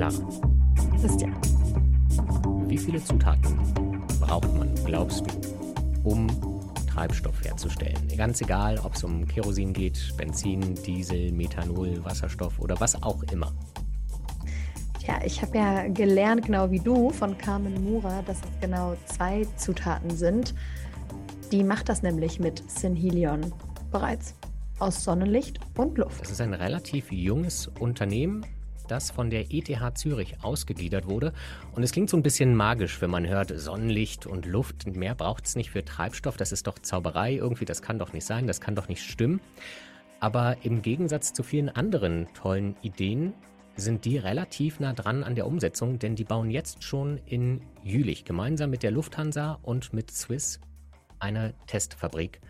Clara, Christian. wie viele Zutaten braucht man, glaubst du, um Treibstoff herzustellen? Ganz egal, ob es um Kerosin geht, Benzin, Diesel, Methanol, Wasserstoff oder was auch immer. Ja, ich habe ja gelernt, genau wie du, von Carmen Mura, dass es genau zwei Zutaten sind. Die macht das nämlich mit Synhelion bereits aus Sonnenlicht und Luft. Das ist ein relativ junges Unternehmen, das von der ETH Zürich ausgegliedert wurde. Und es klingt so ein bisschen magisch, wenn man hört Sonnenlicht und Luft. Mehr braucht es nicht für Treibstoff. Das ist doch Zauberei irgendwie. Das kann doch nicht sein. Das kann doch nicht stimmen. Aber im Gegensatz zu vielen anderen tollen Ideen sind die relativ nah dran an der Umsetzung, denn die bauen jetzt schon in Jülich gemeinsam mit der Lufthansa und mit Swiss eine Testfabrik,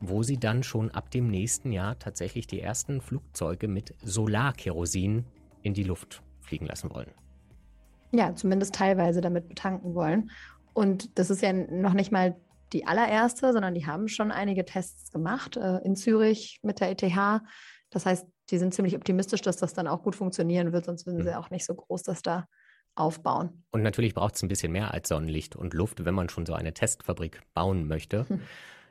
wo sie dann schon ab dem nächsten Jahr tatsächlich die ersten Flugzeuge mit Solarkerosin in die Luft fliegen lassen wollen. Ja, zumindest teilweise damit betanken wollen. Und das ist ja noch nicht mal die allererste, sondern die haben schon einige Tests gemacht äh, in Zürich mit der ETH. Das heißt, die sind ziemlich optimistisch, dass das dann auch gut funktionieren wird, sonst würden sie Mhm. auch nicht so groß das da aufbauen. Und natürlich braucht es ein bisschen mehr als Sonnenlicht und Luft, wenn man schon so eine Testfabrik bauen möchte. Hm.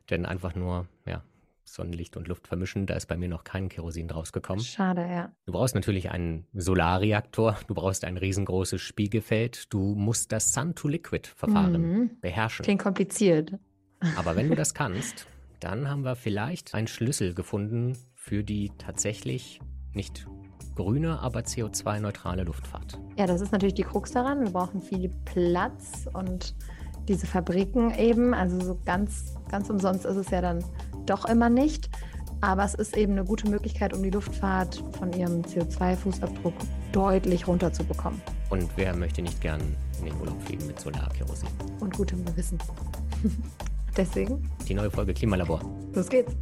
Denn einfach nur, ja, Sonnenlicht und Luft vermischen, da ist bei mir noch kein Kerosin draus gekommen. Schade, ja. Du brauchst natürlich einen Solarreaktor, du brauchst ein riesengroßes Spiegelfeld, du musst das Sun-to-Liquid-Verfahren Mhm. beherrschen. Klingt kompliziert. Aber wenn du das kannst, dann haben wir vielleicht einen Schlüssel gefunden für die tatsächlich nicht grüne, aber CO2-neutrale Luftfahrt. Ja, das ist natürlich die Krux daran. Wir brauchen viel Platz und diese Fabriken eben. Also so ganz, ganz umsonst ist es ja dann doch immer nicht. Aber es ist eben eine gute Möglichkeit, um die Luftfahrt von ihrem CO2-Fußabdruck deutlich runterzubekommen. Und wer möchte nicht gern in den Urlaub fliegen mit Solarkerosin? Und gutem Gewissen. Deswegen, Die neue Folge Klimalabor. los geht's.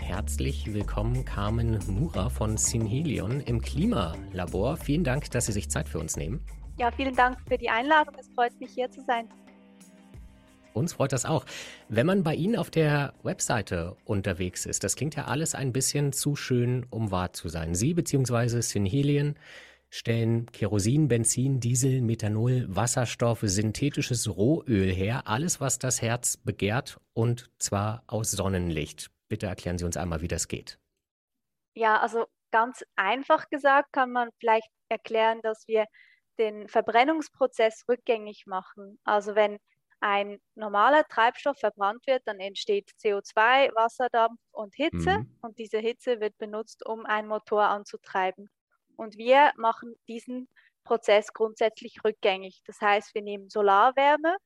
Herzlich willkommen, Carmen Mura von Synhelion im Klimalabor. Vielen Dank, dass Sie sich Zeit für uns nehmen. Ja, vielen Dank für die Einladung. Es freut mich, hier zu sein. Uns freut das auch. Wenn man bei Ihnen auf der Webseite unterwegs ist, das klingt ja alles ein bisschen zu schön, um wahr zu sein. Sie bzw. Synhelion stellen Kerosin, Benzin, Diesel, Methanol, Wasserstoff, synthetisches Rohöl her. Alles, was das Herz begehrt und zwar aus Sonnenlicht. Bitte erklären Sie uns einmal, wie das geht. Ja, also ganz einfach gesagt kann man vielleicht erklären, dass wir den Verbrennungsprozess rückgängig machen. Also wenn ein normaler Treibstoff verbrannt wird, dann entsteht CO2, Wasserdampf und Hitze Mhm. und diese Hitze wird benutzt, um einen Motor anzutreiben. Und wir machen diesen Prozess grundsätzlich rückgängig. Das heißt, wir nehmen Solarwärme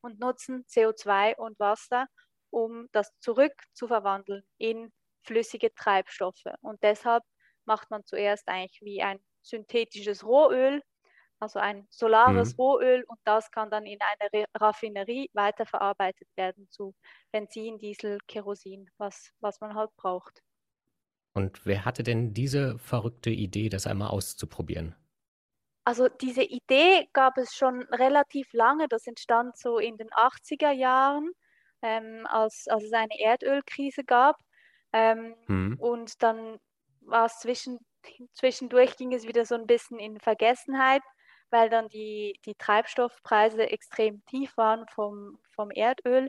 und nutzen CO2 und Wasser, um das zurück zu verwandeln in flüssige Treibstoffe. Und deshalb macht man zuerst eigentlich wie ein synthetisches Rohöl, also ein solares Mhm. Rohöl, und das kann dann in einer Raffinerie weiterverarbeitet werden zu Benzin, Diesel, Kerosin, was, was man halt braucht. Und wer hatte denn diese verrückte Idee, das einmal auszuprobieren? Also diese Idee gab es schon relativ lange. Das entstand so in den 80er Jahren, ähm, als, als es eine Erdölkrise gab. Ähm, Hm. und dann war es zwischen, zwischendurch ging es wieder so ein bisschen in Vergessenheit, weil dann die, die Treibstoffpreise extrem tief waren vom, vom Erdöl.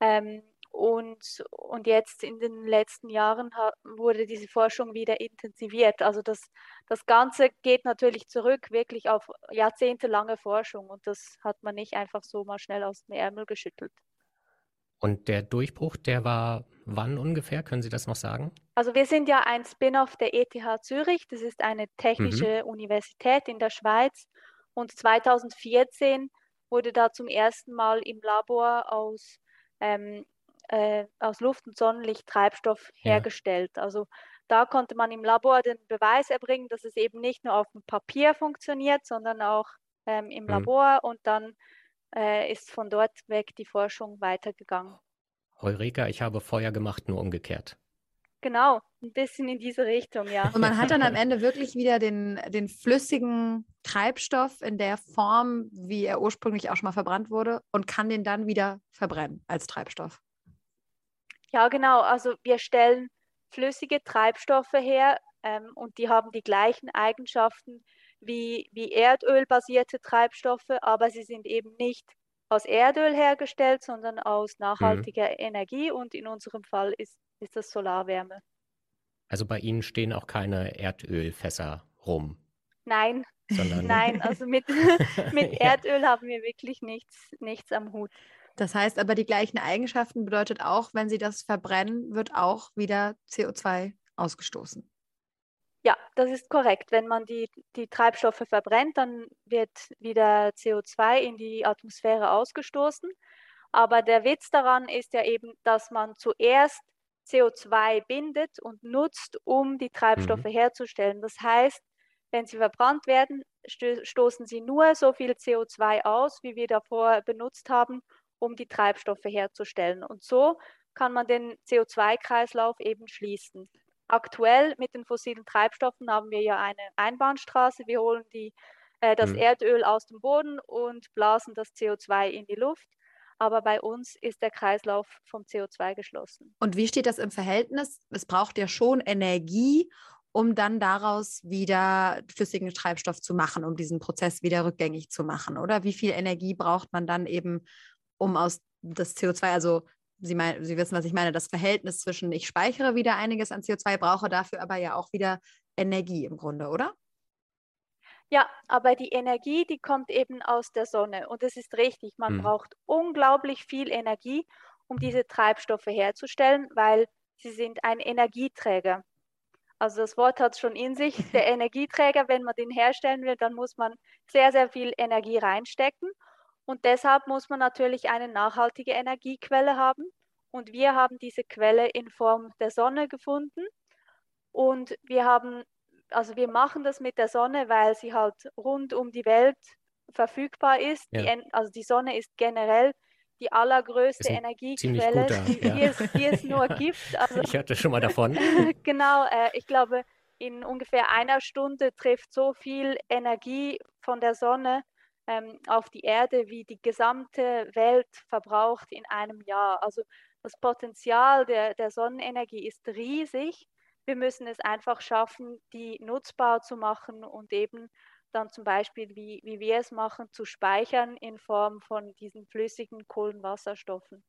Ähm, und, und jetzt in den letzten Jahren wurde diese Forschung wieder intensiviert. Also das, das Ganze geht natürlich zurück wirklich auf jahrzehntelange Forschung und das hat man nicht einfach so mal schnell aus dem Ärmel geschüttelt. Und der Durchbruch, der war wann ungefähr? Können Sie das noch sagen? Also wir sind ja ein Spin-off der ETH Zürich. Das ist eine technische Universität in der Schweiz. Und 2014 wurde da zum ersten Mal im Labor aus, ähm, äh, aus Luft und Sonnenlicht Treibstoff Ja. hergestellt. Also da konnte man im Labor den Beweis erbringen, dass es eben nicht nur auf dem Papier funktioniert, sondern auch ähm, im Mhm. Labor. Und dann äh, ist von dort weg die Forschung weitergegangen. Heureka, ich habe Feuer gemacht, nur umgekehrt. Genau, ein bisschen in diese Richtung, ja. Und man hat dann am Ende wirklich wieder den, den flüssigen Treibstoff in der Form, wie er ursprünglich auch schon mal verbrannt wurde, und kann den dann wieder verbrennen als Treibstoff. Ja, genau. Also wir stellen flüssige Treibstoffe her, ähm, und die haben die gleichen Eigenschaften wie, wie erdölbasierte Treibstoffe, aber sie sind eben nicht aus Erdöl hergestellt, sondern aus mhm. nachhaltiger mhm. Energie und in unserem Fall ist, ist das Solarwärme. Also bei Ihnen stehen auch keine Erdölfässer rum. Nein, sondern nein, also mit, mit Erdöl ja. haben wir wirklich nichts, nichts am Hut. Das heißt aber, die gleichen Eigenschaften bedeutet auch, wenn Sie das verbrennen, wird auch wieder CO2 ausgestoßen. Ja, das ist korrekt. Wenn man die, die Treibstoffe verbrennt, dann wird wieder CO2 in die Atmosphäre ausgestoßen. Aber der Witz daran ist ja eben, dass man zuerst CO2 bindet und nutzt, um die Treibstoffe mhm. herzustellen. Das heißt, wenn sie verbrannt werden, stoßen sie nur so viel CO2 aus, wie wir davor benutzt haben, um die Treibstoffe herzustellen. Und so kann man den CO2-Kreislauf eben schließen. Aktuell mit den fossilen Treibstoffen haben wir ja eine Einbahnstraße. Wir holen die, äh, das mhm. Erdöl aus dem Boden und blasen das CO2 in die Luft. Aber bei uns ist der Kreislauf vom CO2 geschlossen. Und wie steht das im Verhältnis? Es braucht ja schon Energie, um dann daraus wieder flüssigen Treibstoff zu machen, um diesen Prozess wieder rückgängig zu machen, oder? Wie viel Energie braucht man dann eben, um aus das CO2, also Sie, mein, Sie wissen, was ich meine, das Verhältnis zwischen ich speichere wieder einiges an CO2, brauche dafür aber ja auch wieder Energie im Grunde, oder? Ja, aber die Energie, die kommt eben aus der Sonne. Und es ist richtig, man mhm. braucht unglaublich viel Energie, um diese Treibstoffe herzustellen, weil sie sind ein Energieträger. Also das Wort hat es schon in sich. Der Energieträger, wenn man den herstellen will, dann muss man sehr, sehr viel Energie reinstecken. Und deshalb muss man natürlich eine nachhaltige Energiequelle haben. Und wir haben diese Quelle in Form der Sonne gefunden. Und wir haben, also wir machen das mit der Sonne, weil sie halt rund um die Welt verfügbar ist. Ja. Die, also die Sonne ist generell die allergrößte Energiequelle, guter, die, ja. es, die, es, nur gibt. Also, ich hatte schon mal davon. genau, äh, ich glaube, in ungefähr einer Stunde trifft so viel Energie von der Sonne ähm, auf die Erde, wie die gesamte Welt verbraucht in einem Jahr. Also das Potenzial der, der Sonnenenergie ist riesig. Wir müssen es einfach schaffen, die nutzbar zu machen und eben dann zum Beispiel, wie, wie wir es machen, zu speichern in Form von diesen flüssigen Kohlenwasserstoffen.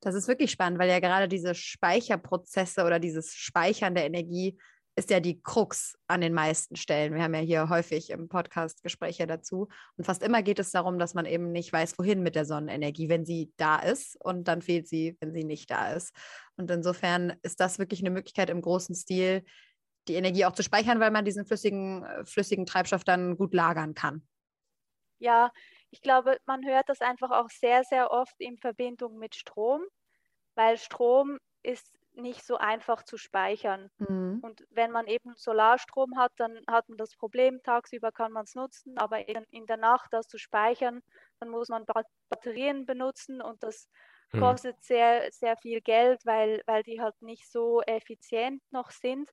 Das ist wirklich spannend, weil ja gerade diese Speicherprozesse oder dieses Speichern der Energie ist ja die Krux an den meisten Stellen. Wir haben ja hier häufig im Podcast Gespräche dazu. Und fast immer geht es darum, dass man eben nicht weiß, wohin mit der Sonnenenergie, wenn sie da ist. Und dann fehlt sie, wenn sie nicht da ist. Und insofern ist das wirklich eine Möglichkeit im großen Stil, die Energie auch zu speichern, weil man diesen flüssigen, äh, flüssigen Treibstoff dann gut lagern kann. Ja, ich glaube, man hört das einfach auch sehr, sehr oft in Verbindung mit Strom, weil Strom ist nicht so einfach zu speichern. Mhm. Und wenn man eben Solarstrom hat, dann hat man das Problem, tagsüber kann man es nutzen, aber in, in, der Nacht das zu speichern, dann muss man Batterien benutzen und das mhm. kostet sehr, sehr viel Geld, weil, weil die halt nicht so effizient noch sind.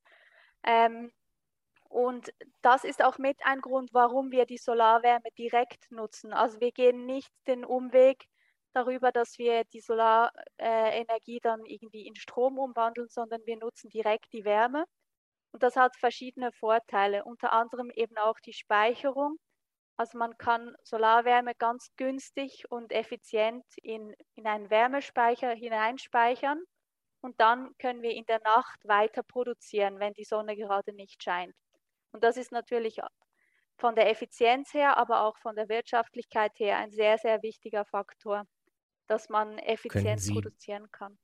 Ähm, und das ist auch mit ein Grund, warum wir die Solarwärme direkt nutzen. Also wir gehen nicht den Umweg darüber, dass wir die Solarenergie dann irgendwie in Strom umwandeln, sondern wir nutzen direkt die Wärme. Und das hat verschiedene Vorteile, unter anderem eben auch die Speicherung. Also man kann Solarwärme ganz günstig und effizient in, in einen Wärmespeicher hineinspeichern und dann können wir in der Nacht weiter produzieren, wenn die Sonne gerade nicht scheint. Und das ist natürlich von der Effizienz her, aber auch von der Wirtschaftlichkeit her ein sehr, sehr wichtiger Faktor dass man effizient Sie, produzieren kann.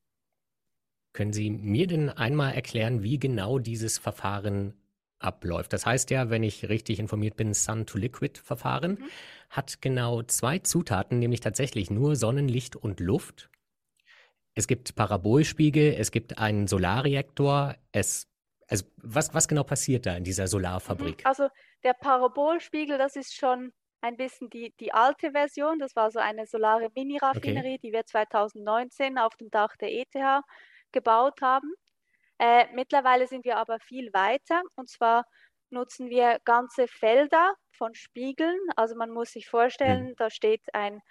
Können Sie mir denn einmal erklären, wie genau dieses Verfahren abläuft? Das heißt ja, wenn ich richtig informiert bin, Sun-to-Liquid-Verfahren mhm. hat genau zwei Zutaten, nämlich tatsächlich nur Sonnenlicht und Luft. Es gibt Parabolspiegel, es gibt einen Solarreaktor. Es, also was, was genau passiert da in dieser Solarfabrik? Mhm. Also der Parabolspiegel, das ist schon ein bisschen die, die alte Version. Das war so eine solare Mini-Raffinerie, okay. die wir 2019 auf dem Dach der ETH gebaut haben. Äh, mittlerweile sind wir aber viel weiter und zwar nutzen wir ganze Felder von Spiegeln. Also man muss sich vorstellen, mhm. da steht ein,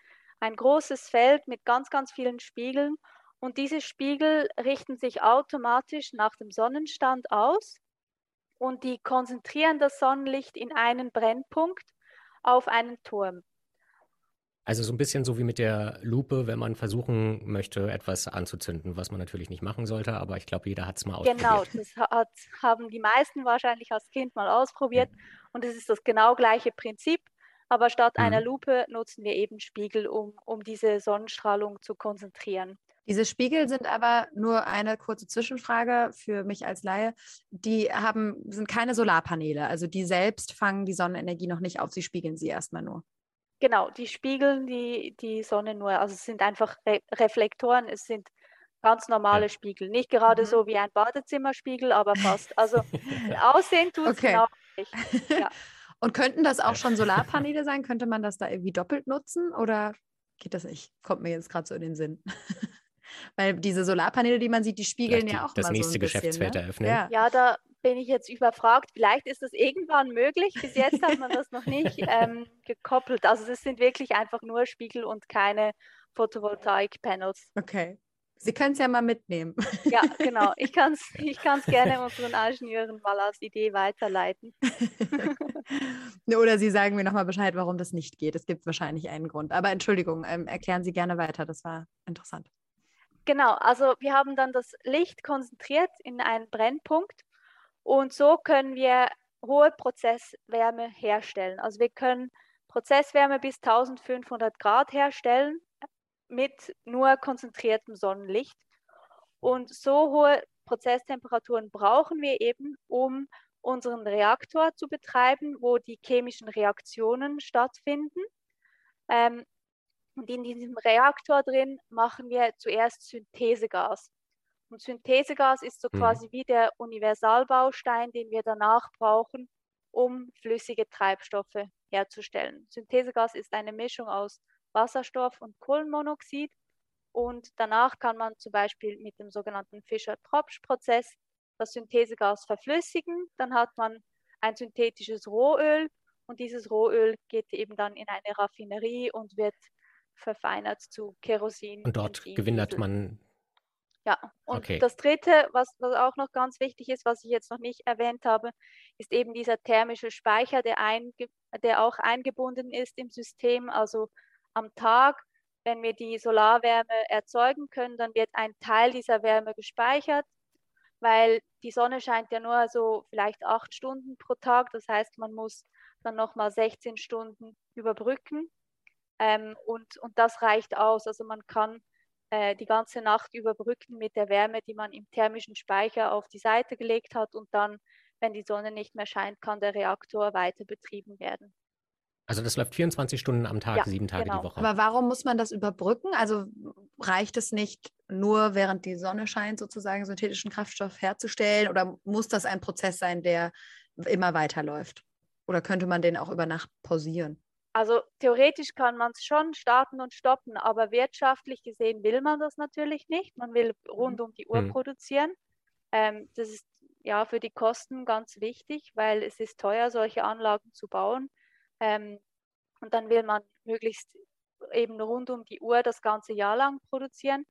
ein großes Feld mit ganz, ganz vielen Spiegeln und diese Spiegel richten sich automatisch nach dem Sonnenstand aus und die konzentrieren das Sonnenlicht in einen Brennpunkt auf einen Turm. Also so ein bisschen so wie mit der Lupe, wenn man versuchen möchte, etwas anzuzünden, was man natürlich nicht machen sollte, aber ich glaube, jeder hat es mal genau, ausprobiert. Genau, das hat, haben die meisten wahrscheinlich als Kind mal ausprobiert mhm. und es ist das genau gleiche Prinzip, aber statt mhm. einer Lupe nutzen wir eben Spiegel, um, um diese Sonnenstrahlung zu konzentrieren. Diese Spiegel sind aber nur eine kurze Zwischenfrage für mich als Laie. Die haben, sind keine Solarpaneele, also die selbst fangen die Sonnenenergie noch nicht auf, sie spiegeln sie erstmal nur. Genau, die spiegeln die, die Sonne nur. Also es sind einfach Re Reflektoren, es sind ganz normale ja. Spiegel. Nicht gerade mhm. so wie ein Badezimmerspiegel, aber fast. Also aussehen tut es okay. genau nicht. Ja. Und könnten das auch schon Solarpaneele sein? Könnte man das da irgendwie doppelt nutzen oder geht das nicht? Kommt mir jetzt gerade so in den Sinn. Weil diese Solarpaneele, die man sieht, die spiegeln die, ja auch das mal nächste so ein Geschäftsfeld bisschen, ne? eröffnen. Ja. ja, da bin ich jetzt überfragt. Vielleicht ist das irgendwann möglich. Bis jetzt hat man das noch nicht ähm, gekoppelt. Also es sind wirklich einfach nur Spiegel und keine Photovoltaik-Panels. Okay. Sie können es ja mal mitnehmen. Ja, genau. Ich kann es ich kann's gerne unseren Ingenieuren mal als Idee weiterleiten. Oder Sie sagen mir nochmal Bescheid, warum das nicht geht. Es gibt wahrscheinlich einen Grund. Aber Entschuldigung, ähm, erklären Sie gerne weiter. Das war interessant. Genau, also wir haben dann das Licht konzentriert in einen Brennpunkt und so können wir hohe Prozesswärme herstellen. Also wir können Prozesswärme bis 1500 Grad herstellen mit nur konzentriertem Sonnenlicht. Und so hohe Prozesstemperaturen brauchen wir eben, um unseren Reaktor zu betreiben, wo die chemischen Reaktionen stattfinden. Ähm, und in diesem Reaktor drin machen wir zuerst Synthesegas. Und Synthesegas ist so mhm. quasi wie der Universalbaustein, den wir danach brauchen, um flüssige Treibstoffe herzustellen. Synthesegas ist eine Mischung aus Wasserstoff und Kohlenmonoxid. Und danach kann man zum Beispiel mit dem sogenannten Fischer-Tropsch-Prozess das Synthesegas verflüssigen. Dann hat man ein synthetisches Rohöl und dieses Rohöl geht eben dann in eine Raffinerie und wird verfeinert zu Kerosin. Und dort Benzin, gewinnt Diesel. man. Ja, und okay. das Dritte, was, was auch noch ganz wichtig ist, was ich jetzt noch nicht erwähnt habe, ist eben dieser thermische Speicher, der, einge der auch eingebunden ist im System. Also am Tag, wenn wir die Solarwärme erzeugen können, dann wird ein Teil dieser Wärme gespeichert, weil die Sonne scheint ja nur so vielleicht acht Stunden pro Tag. Das heißt, man muss dann nochmal 16 Stunden überbrücken. Ähm, und, und das reicht aus. Also man kann äh, die ganze Nacht überbrücken mit der Wärme, die man im thermischen Speicher auf die Seite gelegt hat. Und dann, wenn die Sonne nicht mehr scheint, kann der Reaktor weiter betrieben werden. Also das läuft 24 Stunden am Tag, ja, sieben Tage genau. die Woche. Aber warum muss man das überbrücken? Also reicht es nicht nur, während die Sonne scheint, sozusagen synthetischen Kraftstoff herzustellen? Oder muss das ein Prozess sein, der immer weiterläuft? Oder könnte man den auch über Nacht pausieren? Also theoretisch kann man es schon starten und stoppen, aber wirtschaftlich gesehen will man das natürlich nicht. Man will rund mhm. um die Uhr mhm. produzieren. Ähm, das ist ja für die Kosten ganz wichtig, weil es ist teuer, solche Anlagen zu bauen. Ähm, und dann will man möglichst eben rund um die Uhr das ganze Jahr lang produzieren.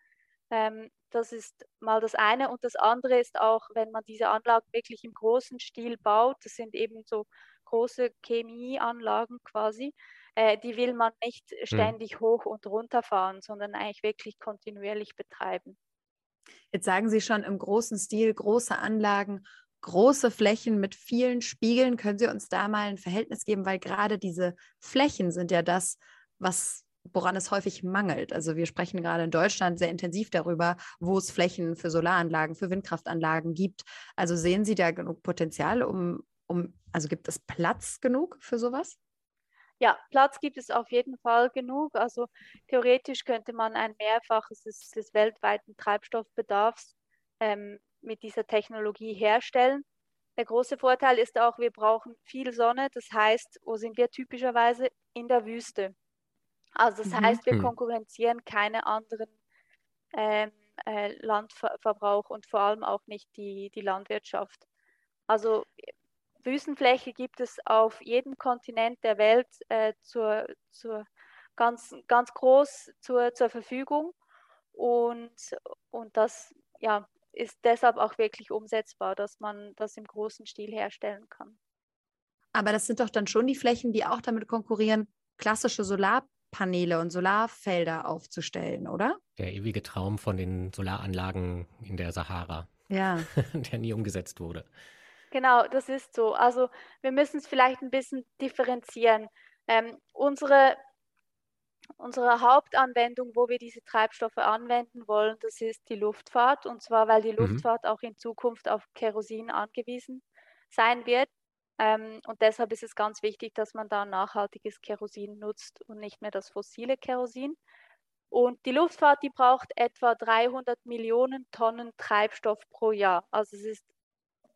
Ähm, das ist mal das eine. Und das andere ist auch, wenn man diese Anlagen wirklich im großen Stil baut, das sind eben so große Chemieanlagen quasi, äh, die will man nicht mhm. ständig mhm. hoch und runter fahren, sondern eigentlich wirklich kontinuierlich betreiben. Jetzt sagen Sie schon im großen Stil große Anlagen, große Flächen mit vielen Spiegeln. Können Sie uns da mal ein Verhältnis geben, weil gerade diese Flächen sind ja das, was woran es häufig mangelt. Also wir sprechen gerade in Deutschland sehr intensiv darüber, wo es Flächen für Solaranlagen, für Windkraftanlagen gibt. Also sehen Sie da genug Potenzial, um um, also gibt es Platz genug für sowas? Ja, Platz gibt es auf jeden Fall genug. Also theoretisch könnte man ein Mehrfaches des, des weltweiten Treibstoffbedarfs ähm, mit dieser Technologie herstellen. Der große Vorteil ist auch, wir brauchen viel Sonne. Das heißt, wo sind wir typischerweise? In der Wüste. Also das mhm. heißt, wir hm. konkurrenzieren keine anderen ähm, äh, Landverbrauch und vor allem auch nicht die, die Landwirtschaft. Also Wüstenfläche gibt es auf jedem Kontinent der Welt äh, zur, zur ganz, ganz groß zur, zur Verfügung. Und, und das ja, ist deshalb auch wirklich umsetzbar, dass man das im großen Stil herstellen kann. Aber das sind doch dann schon die Flächen, die auch damit konkurrieren, klassische Solarpaneele und Solarfelder aufzustellen, oder? Der ewige Traum von den Solaranlagen in der Sahara. Ja. der nie umgesetzt wurde. Genau, das ist so. Also wir müssen es vielleicht ein bisschen differenzieren. Ähm, unsere, unsere Hauptanwendung, wo wir diese Treibstoffe anwenden wollen, das ist die Luftfahrt. Und zwar, weil die mhm. Luftfahrt auch in Zukunft auf Kerosin angewiesen sein wird. Ähm, und deshalb ist es ganz wichtig, dass man da nachhaltiges Kerosin nutzt und nicht mehr das fossile Kerosin. Und die Luftfahrt, die braucht etwa 300 Millionen Tonnen Treibstoff pro Jahr. Also es ist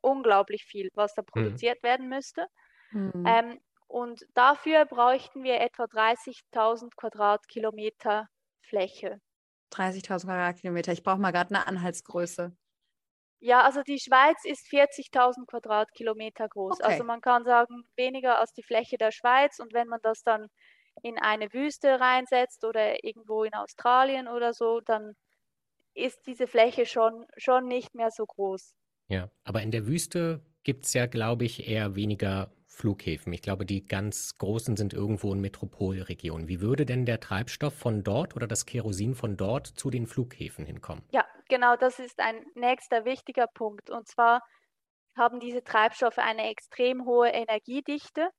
unglaublich viel, was da mhm. produziert mhm. werden müsste. Mhm. Ähm, und dafür bräuchten wir etwa 30.000 Quadratkilometer Fläche. 30.000 Quadratkilometer. Ich brauche mal gerade eine Anhaltsgröße. Ja, also die Schweiz ist 40.000 Quadratkilometer groß. Okay. Also man kann sagen, weniger als die Fläche der Schweiz. Und wenn man das dann in eine Wüste reinsetzt oder irgendwo in Australien oder so, dann ist diese Fläche schon, schon nicht mehr so groß. Ja, aber in der Wüste gibt es ja, glaube ich, eher weniger Flughäfen. Ich glaube, die ganz großen sind irgendwo in Metropolregionen. Wie würde denn der Treibstoff von dort oder das Kerosin von dort zu den Flughäfen hinkommen? Ja, genau, das ist ein nächster wichtiger Punkt. Und zwar haben diese Treibstoffe eine extrem hohe Energiedichte.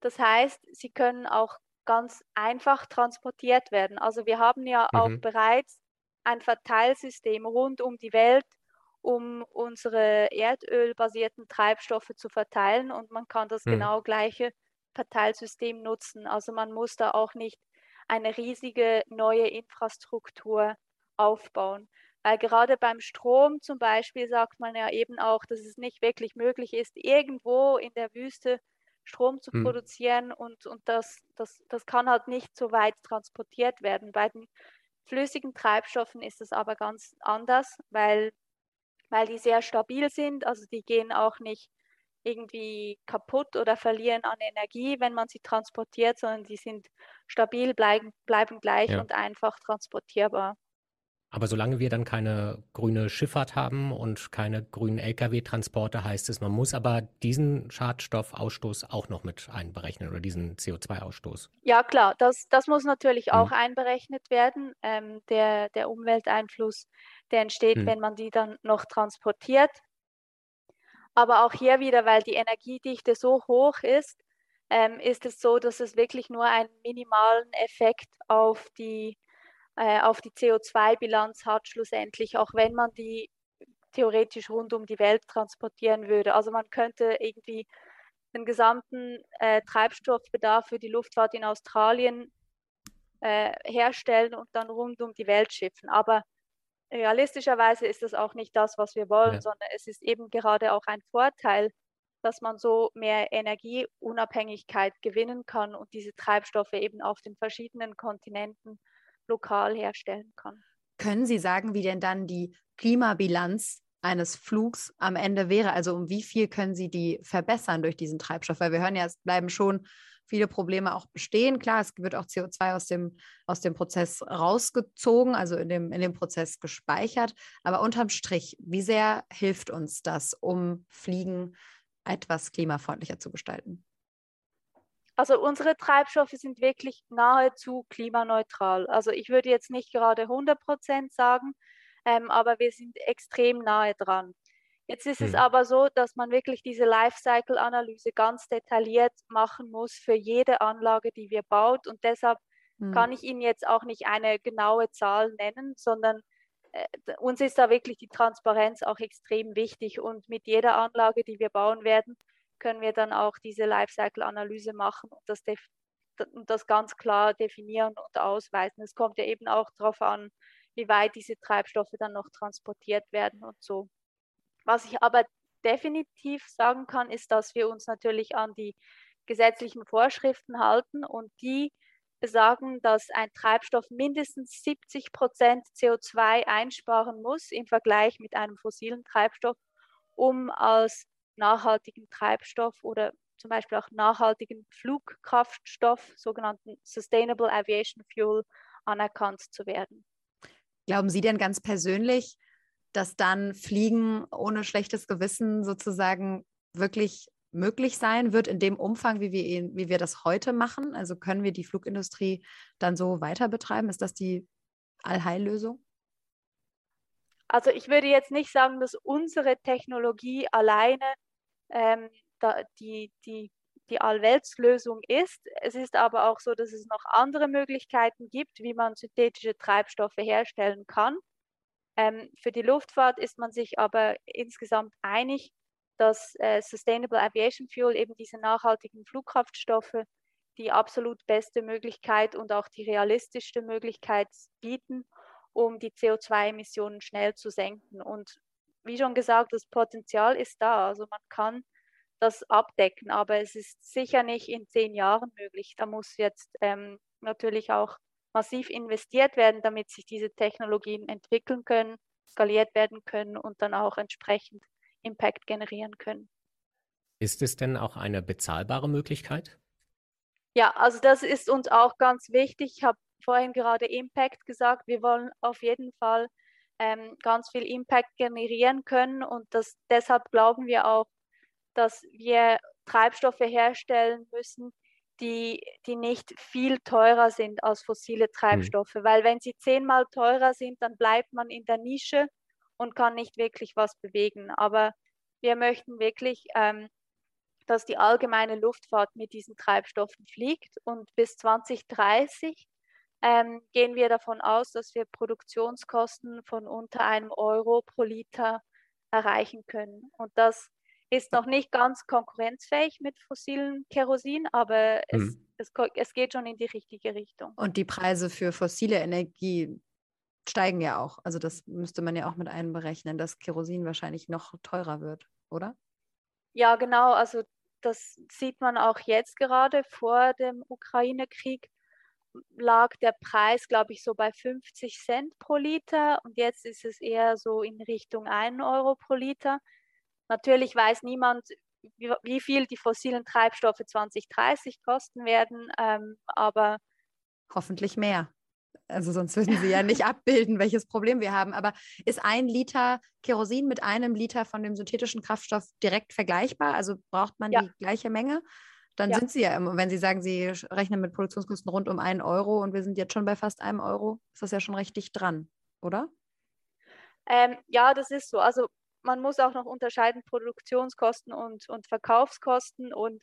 Das heißt, sie können auch ganz einfach transportiert werden. Also wir haben ja mhm. auch bereits ein Verteilsystem rund um die Welt, um unsere erdölbasierten Treibstoffe zu verteilen und man kann das mhm. genau gleiche Verteilsystem nutzen. Also man muss da auch nicht eine riesige neue Infrastruktur aufbauen. Weil gerade beim Strom zum Beispiel sagt man ja eben auch, dass es nicht wirklich möglich ist, irgendwo in der Wüste Strom zu mhm. produzieren und, und das, das, das kann halt nicht so weit transportiert werden. Bei den flüssigen Treibstoffen ist es aber ganz anders, weil weil die sehr stabil sind. Also die gehen auch nicht irgendwie kaputt oder verlieren an Energie, wenn man sie transportiert, sondern die sind stabil, bleiben, bleiben gleich ja. und einfach transportierbar. Aber solange wir dann keine grüne Schifffahrt haben und keine grünen Lkw-Transporte, heißt es, man muss aber diesen Schadstoffausstoß auch noch mit einberechnen oder diesen CO2-Ausstoß. Ja, klar, das, das muss natürlich auch hm. einberechnet werden. Ähm, der, der Umwelteinfluss, der entsteht, hm. wenn man die dann noch transportiert. Aber auch hier wieder, weil die Energiedichte so hoch ist, ähm, ist es so, dass es wirklich nur einen minimalen Effekt auf die äh, auf die CO2-Bilanz hat, schlussendlich, auch wenn man die theoretisch rund um die Welt transportieren würde. Also man könnte irgendwie den gesamten äh, Treibstoffbedarf für die Luftfahrt in Australien äh, herstellen und dann rund um die Welt schiffen. Aber realistischerweise ist das auch nicht das, was wir wollen, ja. sondern es ist eben gerade auch ein Vorteil, dass man so mehr Energieunabhängigkeit gewinnen kann und diese Treibstoffe eben auf den verschiedenen Kontinenten lokal herstellen kann. Können Sie sagen, wie denn dann die Klimabilanz eines Flugs am Ende wäre? Also um wie viel können Sie die verbessern durch diesen Treibstoff? Weil wir hören ja, es bleiben schon viele Probleme auch bestehen. Klar, es wird auch CO2 aus dem, aus dem Prozess rausgezogen, also in dem, in dem Prozess gespeichert. Aber unterm Strich, wie sehr hilft uns das, um Fliegen etwas klimafreundlicher zu gestalten? Also unsere Treibstoffe sind wirklich nahezu klimaneutral. Also ich würde jetzt nicht gerade 100 Prozent sagen, ähm, aber wir sind extrem nahe dran. Jetzt ist mhm. es aber so, dass man wirklich diese Lifecycle-Analyse ganz detailliert machen muss für jede Anlage, die wir baut. Und deshalb mhm. kann ich Ihnen jetzt auch nicht eine genaue Zahl nennen, sondern äh, uns ist da wirklich die Transparenz auch extrem wichtig. Und mit jeder Anlage, die wir bauen werden, können wir dann auch diese Lifecycle-Analyse machen und das, und das ganz klar definieren und ausweisen. Es kommt ja eben auch darauf an, wie weit diese Treibstoffe dann noch transportiert werden und so. Was ich aber definitiv sagen kann, ist, dass wir uns natürlich an die gesetzlichen Vorschriften halten und die besagen, dass ein Treibstoff mindestens 70 Prozent CO2 einsparen muss im Vergleich mit einem fossilen Treibstoff, um als nachhaltigen Treibstoff oder zum Beispiel auch nachhaltigen Flugkraftstoff, sogenannten Sustainable Aviation Fuel, anerkannt zu werden. Glauben Sie denn ganz persönlich, dass dann Fliegen ohne schlechtes Gewissen sozusagen wirklich möglich sein wird in dem Umfang, wie wir, ihn, wie wir das heute machen? Also können wir die Flugindustrie dann so weiter betreiben? Ist das die Allheillösung? Also ich würde jetzt nicht sagen, dass unsere Technologie alleine ähm, die, die, die Allweltslösung ist. Es ist aber auch so, dass es noch andere Möglichkeiten gibt, wie man synthetische Treibstoffe herstellen kann. Ähm, für die Luftfahrt ist man sich aber insgesamt einig, dass äh, Sustainable Aviation Fuel eben diese nachhaltigen Flugkraftstoffe die absolut beste Möglichkeit und auch die realistischste Möglichkeit bieten, um die CO2-Emissionen schnell zu senken. Und wie schon gesagt, das Potenzial ist da. Also man kann das abdecken, aber es ist sicher nicht in zehn Jahren möglich. Da muss jetzt ähm, natürlich auch massiv investiert werden, damit sich diese Technologien entwickeln können, skaliert werden können und dann auch entsprechend Impact generieren können. Ist es denn auch eine bezahlbare Möglichkeit? Ja, also das ist uns auch ganz wichtig. Ich habe vorhin gerade Impact gesagt. Wir wollen auf jeden Fall ähm, ganz viel Impact generieren können und das, deshalb glauben wir auch, dass wir Treibstoffe herstellen müssen, die, die nicht viel teurer sind als fossile hm. Treibstoffe. Mhm. Weil wenn sie zehnmal teurer sind, dann bleibt man in der Nische und kann nicht wirklich was bewegen. Aber wir möchten wirklich, ähm, dass die allgemeine Luftfahrt mit diesen Treibstoffen fliegt und bis 2030 ähm, gehen wir davon aus, dass wir Produktionskosten von unter einem Euro pro Liter erreichen können. Und das ist noch nicht ganz konkurrenzfähig mit fossilen Kerosin, aber es, mhm. es, es geht schon in die richtige Richtung. Und die Preise für fossile Energie steigen ja auch. Also das müsste man ja auch mit einberechnen, dass Kerosin wahrscheinlich noch teurer wird, oder? Ja, genau. Also das sieht man auch jetzt gerade vor dem Ukraine-Krieg lag der Preis, glaube ich, so bei 50 Cent pro Liter und jetzt ist es eher so in Richtung 1 Euro pro Liter. Natürlich weiß niemand, wie, wie viel die fossilen Treibstoffe 2030 kosten werden, ähm, aber hoffentlich mehr. Also sonst würden sie ja nicht abbilden, welches Problem wir haben. Aber ist ein Liter Kerosin mit einem Liter von dem synthetischen Kraftstoff direkt vergleichbar? Also braucht man ja. die gleiche Menge? Dann ja. sind sie ja, wenn Sie sagen, Sie rechnen mit Produktionskosten rund um einen Euro und wir sind jetzt schon bei fast einem Euro, ist das ja schon richtig dran, oder? Ähm, ja, das ist so. Also man muss auch noch unterscheiden Produktionskosten und, und Verkaufskosten und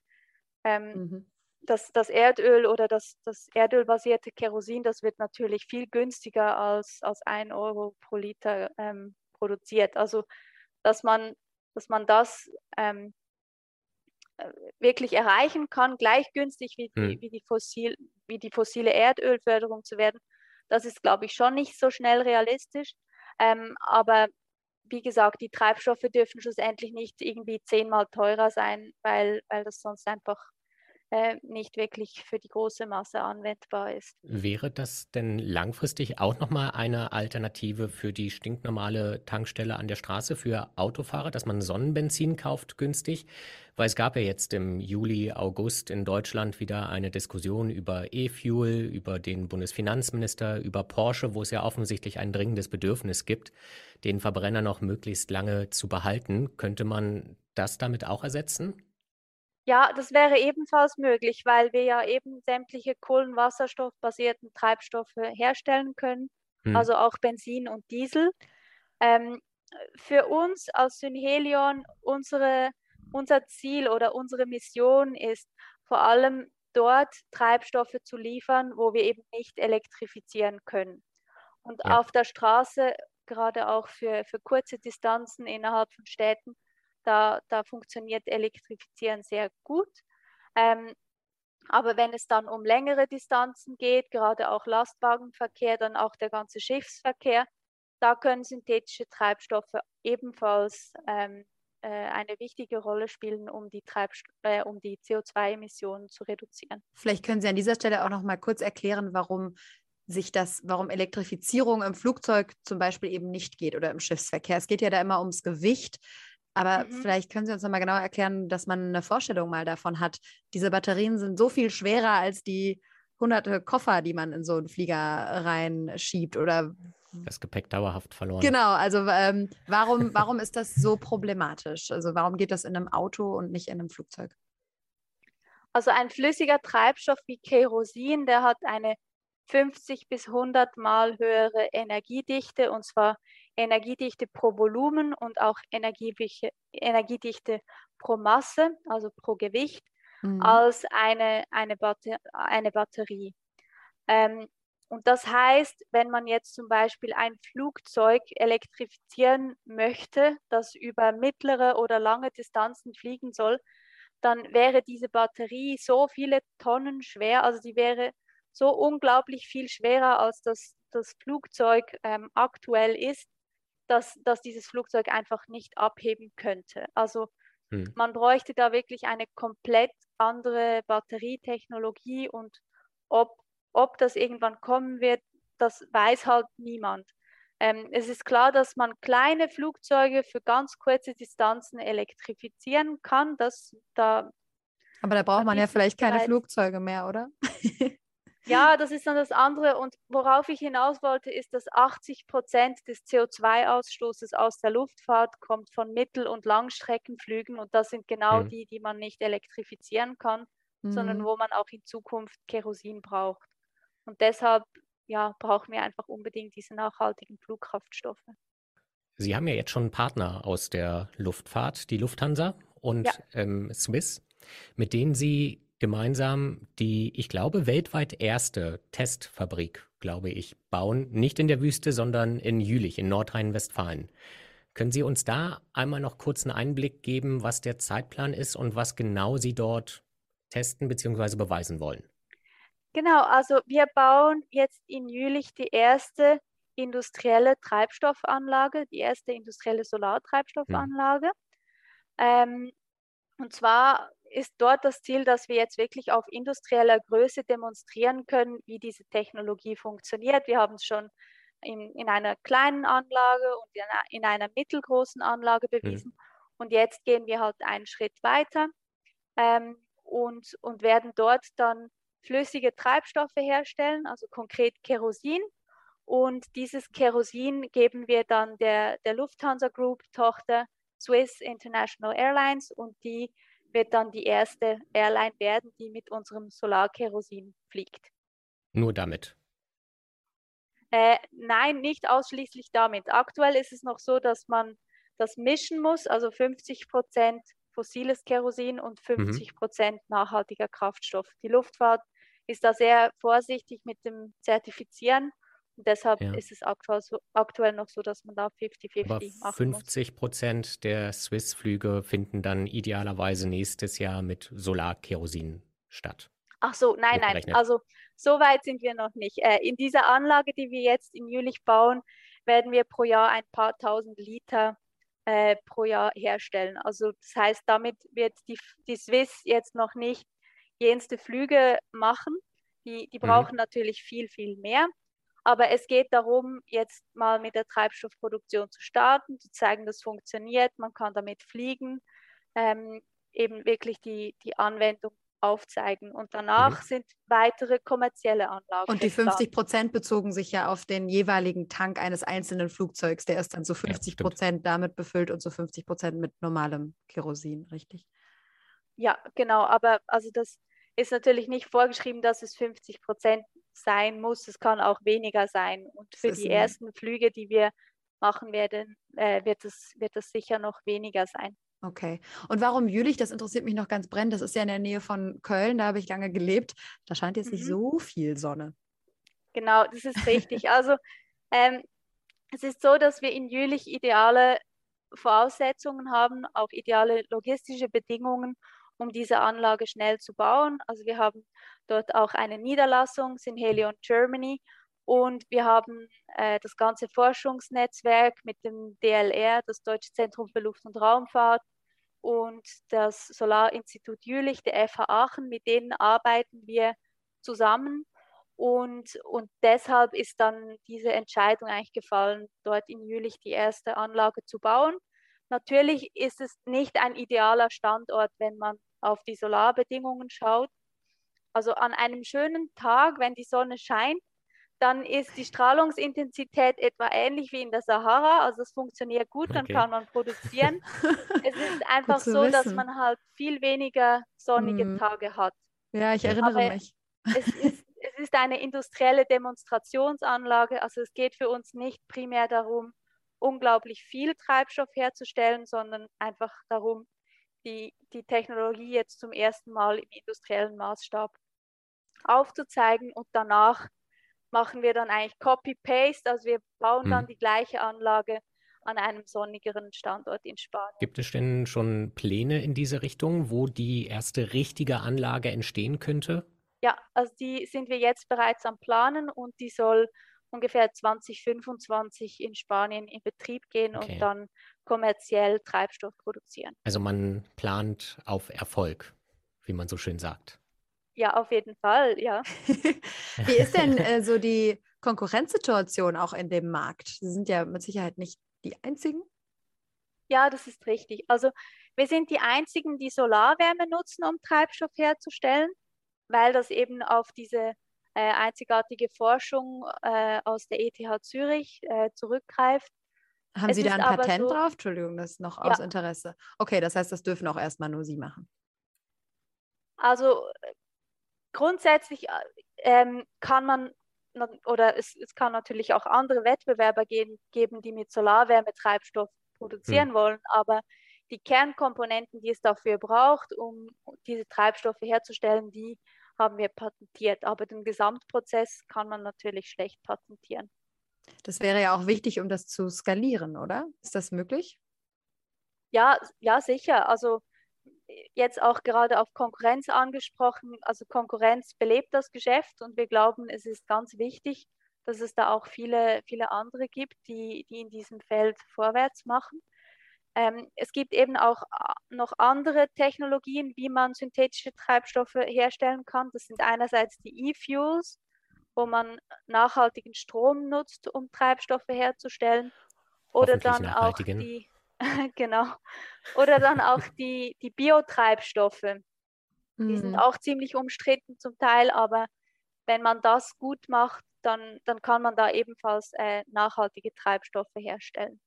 ähm, mhm. das, das Erdöl oder das, das erdölbasierte Kerosin, das wird natürlich viel günstiger als, als 1 Euro pro Liter ähm, produziert. Also dass man, dass man das ähm, äh, wirklich erreichen kann, gleich günstig wie, mhm. wie, die fossil, wie die fossile Erdölförderung zu werden, das ist, glaube ich, schon nicht so schnell realistisch. Ähm, aber wie gesagt, die Treibstoffe dürfen schlussendlich nicht irgendwie zehnmal teurer sein, weil, weil das sonst einfach äh, nicht wirklich für die große Masse anwendbar ist. Wäre das denn langfristig auch nochmal eine Alternative für die stinknormale Tankstelle an der Straße für Autofahrer, dass man Sonnenbenzin kauft günstig? Weil es gab ja jetzt im Juli, August in Deutschland wieder eine Diskussion über E-Fuel, über den Bundesfinanzminister, über Porsche, wo es ja offensichtlich ein dringendes Bedürfnis gibt, den Verbrenner noch möglichst lange zu behalten. Könnte man das damit auch ersetzen? Ja, das wäre ebenfalls möglich, weil wir ja eben sämtliche kohlenwasserstoffbasierten Treibstoffe herstellen können, hm. also auch Benzin und Diesel. Ähm, für uns als Synhelion, unsere, unser Ziel oder unsere Mission ist vor allem dort Treibstoffe zu liefern, wo wir eben nicht elektrifizieren können. Und ja. auf der Straße, gerade auch für, für kurze Distanzen innerhalb von Städten, da, da funktioniert Elektrifizieren sehr gut. Ähm, aber wenn es dann um längere Distanzen geht, gerade auch Lastwagenverkehr, dann auch der ganze Schiffsverkehr, da können synthetische Treibstoffe ebenfalls ähm, äh, eine wichtige Rolle spielen, um die, äh, um die CO2-Emissionen zu reduzieren. Vielleicht können Sie an dieser Stelle auch noch mal kurz erklären, warum sich das, warum Elektrifizierung im Flugzeug zum Beispiel eben nicht geht oder im Schiffsverkehr. Es geht ja da immer ums Gewicht. Aber mhm. vielleicht können Sie uns noch mal genauer erklären, dass man eine Vorstellung mal davon hat. Diese Batterien sind so viel schwerer als die hunderte Koffer, die man in so einen Flieger reinschiebt. Oder das Gepäck dauerhaft verloren. Genau, also ähm, warum, warum ist das so problematisch? Also warum geht das in einem Auto und nicht in einem Flugzeug? Also ein flüssiger Treibstoff wie Kerosin, der hat eine 50 bis 100 Mal höhere Energiedichte und zwar Energiedichte pro Volumen und auch Energiedichte pro Masse, also pro Gewicht, mhm. als eine, eine, Batter eine Batterie. Ähm, und das heißt, wenn man jetzt zum Beispiel ein Flugzeug elektrifizieren möchte, das über mittlere oder lange Distanzen fliegen soll, dann wäre diese Batterie so viele Tonnen schwer, also die wäre so unglaublich viel schwerer als das, das Flugzeug ähm, aktuell ist, dass, dass dieses Flugzeug einfach nicht abheben könnte. Also hm. man bräuchte da wirklich eine komplett andere Batterietechnologie und ob, ob das irgendwann kommen wird, das weiß halt niemand. Ähm, es ist klar, dass man kleine Flugzeuge für ganz kurze Distanzen elektrifizieren kann. Das, da, Aber da braucht man ja vielleicht keine Flugzeuge mehr, oder? ja, das ist dann das andere. Und worauf ich hinaus wollte, ist, dass 80 Prozent des CO2-Ausstoßes aus der Luftfahrt kommt von Mittel- und Langstreckenflügen. Und das sind genau mhm. die, die man nicht elektrifizieren kann, mhm. sondern wo man auch in Zukunft Kerosin braucht. Und deshalb ja, brauchen wir einfach unbedingt diese nachhaltigen Flugkraftstoffe. Sie haben ja jetzt schon einen Partner aus der Luftfahrt, die Lufthansa und ja. ähm, Swiss, mit denen Sie gemeinsam die, ich glaube, weltweit erste Testfabrik, glaube ich, bauen. Nicht in der Wüste, sondern in Jülich, in Nordrhein-Westfalen. Können Sie uns da einmal noch kurz einen Einblick geben, was der Zeitplan ist und was genau Sie dort testen bzw. beweisen wollen? Genau, also wir bauen jetzt in Jülich die erste industrielle Treibstoffanlage, die erste industrielle Solartreibstoffanlage. Hm. Ähm, und zwar ist dort das Ziel, dass wir jetzt wirklich auf industrieller Größe demonstrieren können, wie diese Technologie funktioniert. Wir haben es schon in, in einer kleinen Anlage und in einer, in einer mittelgroßen Anlage hm. bewiesen. Mhm. Und jetzt gehen wir halt einen Schritt weiter ähm, und, und werden dort dann flüssige Treibstoffe herstellen, also konkret Kerosin. Und dieses Kerosin geben wir dann der, der Lufthansa Group Tochter Swiss International Airlines und die wird dann die erste Airline werden, die mit unserem Solarkerosin fliegt. Nur damit? Äh, nein, nicht ausschließlich damit. Aktuell ist es noch so, dass man das mischen muss, also 50 Prozent fossiles Kerosin und 50 mhm. Prozent mhm. nachhaltiger Kraftstoff. Die Luftfahrt ist da sehr vorsichtig mit dem Zertifizieren. Deshalb ja. ist es aktuell, so, aktuell noch so, dass man da 50-50 machen 50 Prozent der Swiss-Flüge finden dann idealerweise nächstes Jahr mit Solarkerosin statt. Ach so, nein, nein. Also so weit sind wir noch nicht. Äh, in dieser Anlage, die wir jetzt in Jülich bauen, werden wir pro Jahr ein paar tausend Liter äh, pro Jahr herstellen. Also das heißt, damit wird die, die Swiss jetzt noch nicht jenste Flüge machen. Die, die mhm. brauchen mhm. natürlich viel, viel mehr. Aber es geht darum, jetzt mal mit der Treibstoffproduktion zu starten, zu zeigen, dass es funktioniert, man kann damit fliegen, ähm, eben wirklich die, die Anwendung aufzeigen. Und danach mhm. sind weitere kommerzielle Anlagen. Und die 50 Prozent bezogen sich ja auf den jeweiligen Tank eines einzelnen Flugzeugs. Der ist dann so 50 Prozent ja, damit befüllt und so 50 Prozent mit normalem Kerosin, richtig? Ja, genau. Aber also das, ist natürlich nicht vorgeschrieben, dass es 50 Prozent sein muss. Es kann auch weniger sein. Und für die ersten Flüge, die wir machen werden, äh, wird, es, wird es sicher noch weniger sein. Okay. Und warum Jülich? Das interessiert mich noch ganz brennend. Das ist ja in der Nähe von Köln, da habe ich lange gelebt. Da scheint jetzt mhm. nicht so viel Sonne. Genau, das ist richtig. also ähm, es ist so, dass wir in Jülich ideale Voraussetzungen haben, auch ideale logistische Bedingungen, um diese Anlage schnell zu bauen. Also wir haben dort auch eine Niederlassung, Synhelion Germany, und wir haben äh, das ganze Forschungsnetzwerk mit dem DLR, das Deutsche Zentrum für Luft- und Raumfahrt, und das Solarinstitut Jülich, der FH Aachen, mit denen arbeiten wir zusammen. Und, und deshalb ist dann diese Entscheidung eigentlich gefallen, dort in Jülich die erste Anlage zu bauen. Natürlich ist es nicht ein idealer Standort, wenn man auf die Solarbedingungen schaut. Also an einem schönen Tag, wenn die Sonne scheint, dann ist die Strahlungsintensität etwa ähnlich wie in der Sahara. Also es funktioniert gut, dann okay. kann man produzieren. es ist einfach so, wissen. dass man halt viel weniger sonnige mm. Tage hat. Ja, ich erinnere Aber mich. Es ist, es ist eine industrielle Demonstrationsanlage. Also es geht für uns nicht primär darum, unglaublich viel Treibstoff herzustellen, sondern einfach darum, die, die Technologie jetzt zum ersten Mal im industriellen Maßstab aufzuzeigen und danach machen wir dann eigentlich Copy-Paste, also wir bauen hm. dann die gleiche Anlage an einem sonnigeren Standort in Spanien. Gibt es denn schon Pläne in diese Richtung, wo die erste richtige Anlage entstehen könnte? Ja, also die sind wir jetzt bereits am Planen und die soll ungefähr 2025 in Spanien in Betrieb gehen okay. und dann kommerziell Treibstoff produzieren. Also man plant auf Erfolg, wie man so schön sagt. Ja, auf jeden Fall, ja. wie ist denn äh, so die Konkurrenzsituation auch in dem Markt? Sie sind ja mit Sicherheit nicht die einzigen. Ja, das ist richtig. Also wir sind die einzigen, die Solarwärme nutzen, um Treibstoff herzustellen, weil das eben auf diese einzigartige Forschung äh, aus der ETH Zürich äh, zurückgreift. Haben es Sie da ein Patent so, drauf? Entschuldigung, das ist noch aus ja. Interesse. Okay, das heißt, das dürfen auch erstmal nur Sie machen. Also grundsätzlich äh, ähm, kann man oder es, es, kann natürlich auch andere Wettbewerber geben, geben die mit Solarwärme Treibstoff produzieren hm. wollen, aber die Kernkomponenten, die es dafür braucht, um diese Treibstoffe herzustellen, die haben wir patentiert. Aber den Gesamtprozess kann man natürlich schlecht patentieren. Das wäre ja auch wichtig, um das zu skalieren, oder? Ist das möglich? Ja, ja, sicher. Also jetzt auch gerade auf Konkurrenz angesprochen. Also Konkurrenz belebt das Geschäft und wir glauben, es ist ganz wichtig, dass es da auch viele, viele andere gibt, die, die in diesem Feld vorwärts machen. Ähm, es gibt eben auch äh, noch andere Technologien, wie man synthetische Treibstoffe herstellen kann. Das sind einerseits die E-Fuels, wo man nachhaltigen Strom nutzt, um Treibstoffe herzustellen. Oder dann auch die, genau. Oder dann auch die, die Biotreibstoffe. Die mhm. sind auch ziemlich umstritten zum Teil, aber wenn man das gut macht, dann, dann kann man da ebenfalls äh, nachhaltige Treibstoffe herstellen.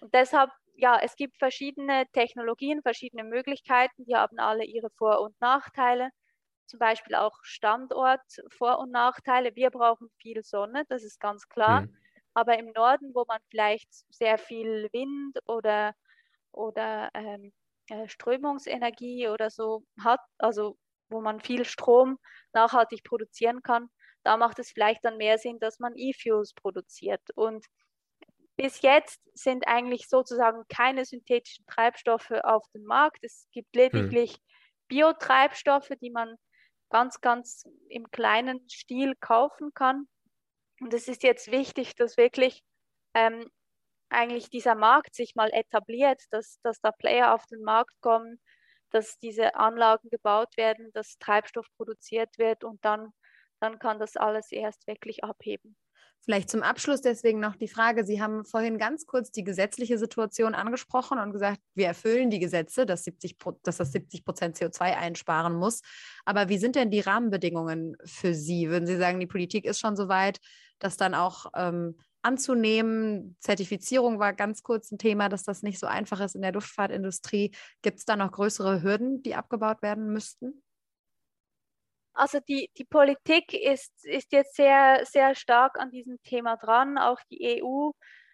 Und deshalb ja, es gibt verschiedene Technologien, verschiedene Möglichkeiten, die haben alle ihre Vor- und Nachteile. Zum Beispiel auch Standort, Vor- und Nachteile. Wir brauchen viel Sonne, das ist ganz klar. Mhm. Aber im Norden, wo man vielleicht sehr viel Wind oder, oder ähm, äh, Strömungsenergie oder so hat, also wo man viel Strom nachhaltig produzieren kann, da macht es vielleicht dann mehr Sinn, dass man E-Fuels produziert. Und bis jetzt sind eigentlich sozusagen keine synthetischen Treibstoffe auf dem Markt. Es gibt lediglich hm. Biotreibstoffe, die man ganz, ganz im kleinen Stil kaufen kann. Und es ist jetzt wichtig, dass wirklich ähm, eigentlich dieser Markt sich mal etabliert, dass, dass da Player auf den Markt kommen, dass diese Anlagen gebaut werden, dass Treibstoff produziert wird und dann, dann kann das alles erst wirklich abheben. Vielleicht zum Abschluss deswegen noch die Frage, Sie haben vorhin ganz kurz die gesetzliche Situation angesprochen und gesagt, wir erfüllen die Gesetze, dass, 70, dass das 70 Prozent CO2 einsparen muss. Aber wie sind denn die Rahmenbedingungen für Sie? Würden Sie sagen, die Politik ist schon so weit, das dann auch ähm, anzunehmen? Zertifizierung war ganz kurz ein Thema, dass das nicht so einfach ist in der Luftfahrtindustrie. Gibt es da noch größere Hürden, die abgebaut werden müssten? Also die, die Politik ist, ist jetzt sehr, sehr stark an diesem Thema dran. Auch die EU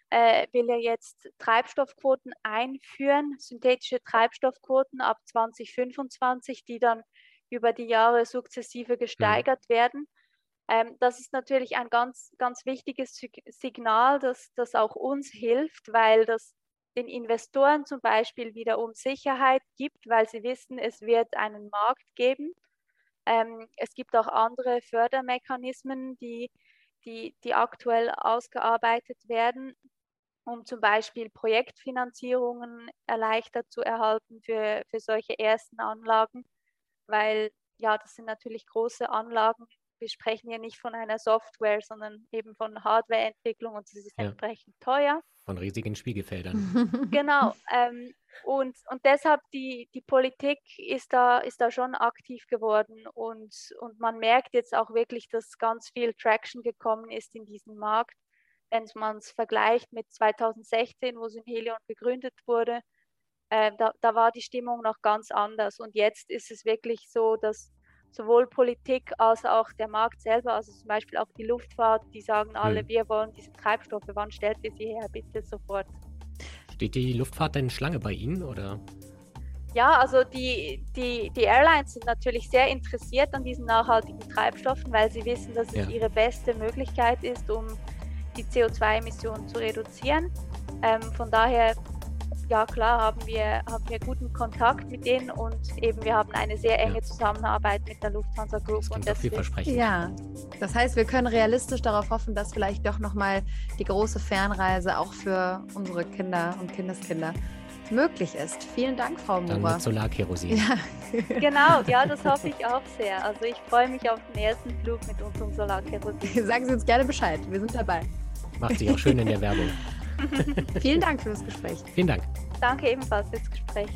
äh, will ja jetzt Treibstoffquoten einführen, synthetische Treibstoffquoten ab 2025, die dann über die Jahre sukzessive gesteigert mhm. werden. Ähm, das ist natürlich ein ganz, ganz wichtiges Signal, das, das auch uns hilft, weil das den Investoren zum Beispiel wieder um Sicherheit gibt, weil sie wissen, es wird einen Markt geben ähm, es gibt auch andere Fördermechanismen, die, die, die aktuell ausgearbeitet werden, um zum Beispiel Projektfinanzierungen erleichtert zu erhalten für, für solche ersten Anlagen, weil ja, das sind natürlich große Anlagen, wir sprechen ja nicht von einer Software, sondern eben von Hardwareentwicklung und es ist ja. entsprechend teuer. Von riesigen Spiegelfeldern. genau. Ähm, und, und deshalb die, die Politik ist da, ist da schon aktiv geworden und, und man merkt jetzt auch wirklich, dass ganz viel Traction gekommen ist in diesem Markt. Wenn man es vergleicht mit 2016, wo Synhelion gegründet wurde, äh, da, da war die Stimmung noch ganz anders. Und jetzt ist es wirklich so, dass sowohl Politik als auch der Markt selber, also zum Beispiel auch die Luftfahrt, die sagen alle, hm. wir wollen diese Treibstoffe, wann stellt ihr sie her, bitte sofort. Steht die Luftfahrt denn Schlange bei Ihnen oder? Ja, also die, die, die Airlines sind natürlich sehr interessiert an diesen nachhaltigen Treibstoffen, weil sie wissen, dass es ja. ihre beste Möglichkeit ist, um die CO2-Emissionen zu reduzieren. Ähm, von daher ja klar haben wir, haben wir guten Kontakt mit denen und eben wir haben eine sehr enge Zusammenarbeit mit der Lufthansa Group. Das und das vielversprechend. Ja, das heißt, wir können realistisch darauf hoffen, dass vielleicht doch nochmal die große Fernreise auch für unsere Kinder und Kindeskinder möglich ist. Vielen Dank, Frau Mura. Dann mit Solarkerosin. Ja. genau, ja, das hoffe ich auch sehr. Also ich freue mich auf den ersten Flug mit unserem Solarkerosin. Sagen Sie uns gerne Bescheid, wir sind dabei. Macht sich auch schön in der Werbung. Vielen Dank für das Gespräch. Vielen Dank. Danke ebenfalls fürs Gespräch.